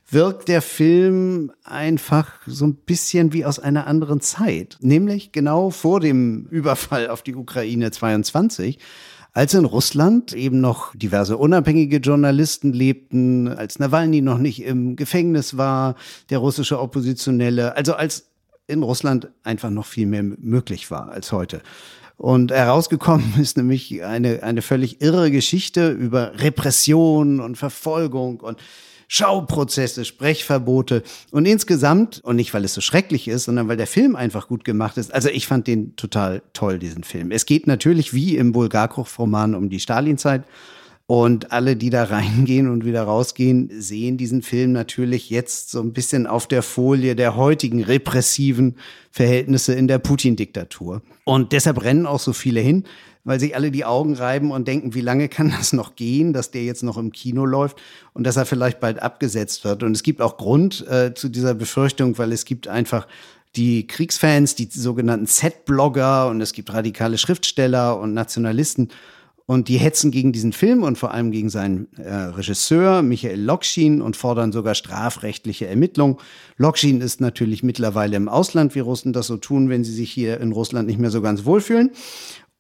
S2: wirkt der Film einfach so ein bisschen wie aus einer anderen Zeit, nämlich genau vor dem Überfall auf die Ukraine 22 als in Russland eben noch diverse unabhängige Journalisten lebten, als Nawalny noch nicht im Gefängnis war, der russische Oppositionelle, also als in Russland einfach noch viel mehr möglich war als heute. Und herausgekommen ist nämlich eine, eine völlig irre Geschichte über Repression und Verfolgung und Schauprozesse, Sprechverbote und insgesamt, und nicht weil es so schrecklich ist, sondern weil der Film einfach gut gemacht ist. Also ich fand den total toll, diesen Film. Es geht natürlich wie im Bulgakov-Roman um die Stalinzeit. Und alle, die da reingehen und wieder rausgehen, sehen diesen Film natürlich jetzt so ein bisschen auf der Folie der heutigen repressiven Verhältnisse in der Putin-Diktatur. Und deshalb rennen auch so viele hin weil sich alle die Augen reiben und denken, wie lange kann das noch gehen, dass der jetzt noch im Kino läuft und dass er vielleicht bald abgesetzt wird. Und es gibt auch Grund äh, zu dieser Befürchtung, weil es gibt einfach die Kriegsfans, die sogenannten Z-Blogger und es gibt radikale Schriftsteller und Nationalisten. Und die hetzen gegen diesen Film und vor allem gegen seinen äh, Regisseur Michael Lokschin und fordern sogar strafrechtliche Ermittlungen. Lokschin ist natürlich mittlerweile im Ausland, wie Russen das so tun, wenn sie sich hier in Russland nicht mehr so ganz wohlfühlen.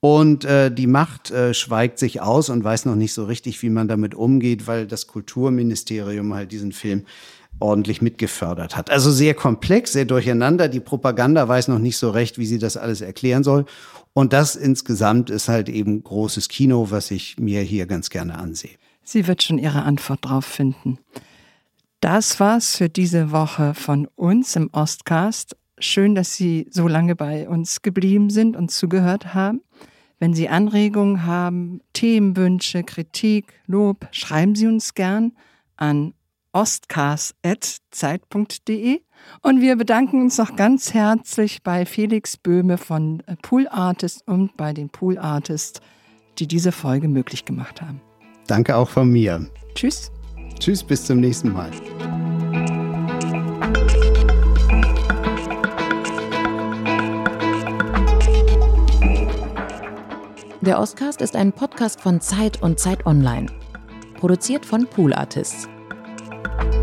S2: Und äh, die Macht äh, schweigt sich aus und weiß noch nicht so richtig, wie man damit umgeht, weil das Kulturministerium halt diesen Film ordentlich mitgefördert hat. Also sehr komplex, sehr durcheinander. Die Propaganda weiß noch nicht so recht, wie sie das alles erklären soll. Und das insgesamt ist halt eben großes Kino, was ich mir hier ganz gerne ansehe.
S3: Sie wird schon ihre Antwort drauf finden. Das war's für diese Woche von uns im Ostcast. Schön, dass Sie so lange bei uns geblieben sind und zugehört haben. Wenn Sie Anregungen haben, Themenwünsche, Kritik, Lob, schreiben Sie uns gern an ostcast.zeit.de. Und wir bedanken uns noch ganz herzlich bei Felix Böhme von Pool Artist und bei den Pool Artists, die diese Folge möglich gemacht haben.
S2: Danke auch von mir.
S3: Tschüss.
S2: Tschüss, bis zum nächsten Mal.
S1: Der Oscast ist ein Podcast von Zeit und Zeit Online. Produziert von Pool Artists. Bye.